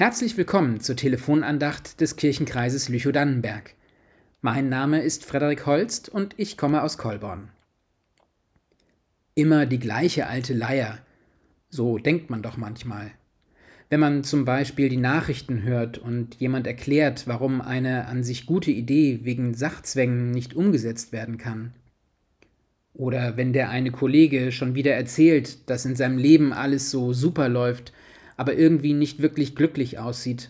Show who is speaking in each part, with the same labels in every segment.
Speaker 1: Herzlich willkommen zur Telefonandacht des Kirchenkreises Lüchow-Dannenberg. Mein Name ist Frederik Holst und ich komme aus Kolborn. Immer die gleiche alte Leier. So denkt man doch manchmal. Wenn man zum Beispiel die Nachrichten hört und jemand erklärt, warum eine an sich gute Idee wegen Sachzwängen nicht umgesetzt werden kann. Oder wenn der eine Kollege schon wieder erzählt, dass in seinem Leben alles so super läuft aber irgendwie nicht wirklich glücklich aussieht.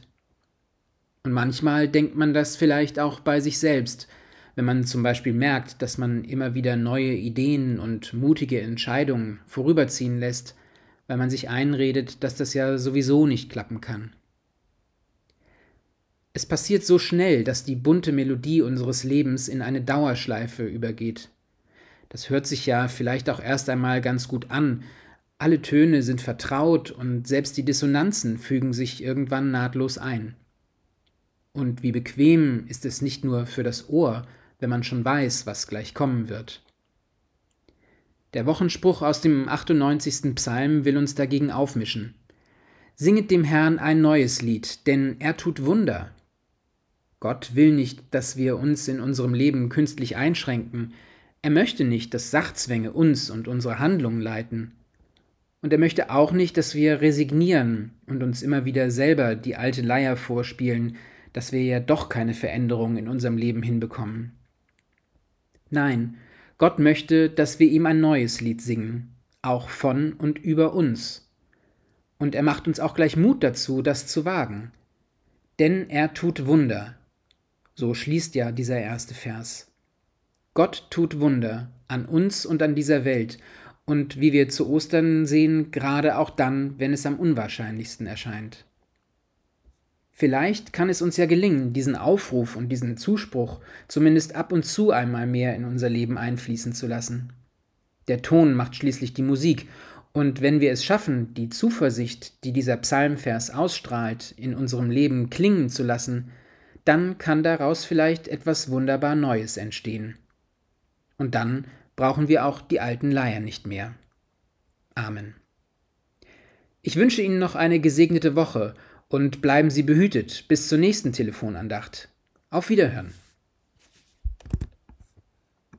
Speaker 1: Und manchmal denkt man das vielleicht auch bei sich selbst, wenn man zum Beispiel merkt, dass man immer wieder neue Ideen und mutige Entscheidungen vorüberziehen lässt, weil man sich einredet, dass das ja sowieso nicht klappen kann. Es passiert so schnell, dass die bunte Melodie unseres Lebens in eine Dauerschleife übergeht. Das hört sich ja vielleicht auch erst einmal ganz gut an, alle Töne sind vertraut und selbst die Dissonanzen fügen sich irgendwann nahtlos ein. Und wie bequem ist es nicht nur für das Ohr, wenn man schon weiß, was gleich kommen wird. Der Wochenspruch aus dem 98. Psalm will uns dagegen aufmischen. Singet dem Herrn ein neues Lied, denn er tut Wunder. Gott will nicht, dass wir uns in unserem Leben künstlich einschränken. Er möchte nicht, dass Sachzwänge uns und unsere Handlungen leiten. Und er möchte auch nicht, dass wir resignieren und uns immer wieder selber die alte Leier vorspielen, dass wir ja doch keine Veränderung in unserem Leben hinbekommen. Nein, Gott möchte, dass wir ihm ein neues Lied singen, auch von und über uns. Und er macht uns auch gleich Mut dazu, das zu wagen. Denn er tut Wunder. So schließt ja dieser erste Vers. Gott tut Wunder an uns und an dieser Welt, und wie wir zu Ostern sehen, gerade auch dann, wenn es am unwahrscheinlichsten erscheint. Vielleicht kann es uns ja gelingen, diesen Aufruf und diesen Zuspruch zumindest ab und zu einmal mehr in unser Leben einfließen zu lassen. Der Ton macht schließlich die Musik, und wenn wir es schaffen, die Zuversicht, die dieser Psalmvers ausstrahlt, in unserem Leben klingen zu lassen, dann kann daraus vielleicht etwas wunderbar Neues entstehen. Und dann brauchen wir auch die alten Leier nicht mehr. Amen. Ich wünsche Ihnen noch eine gesegnete Woche und bleiben Sie behütet bis zur nächsten Telefonandacht. Auf Wiederhören.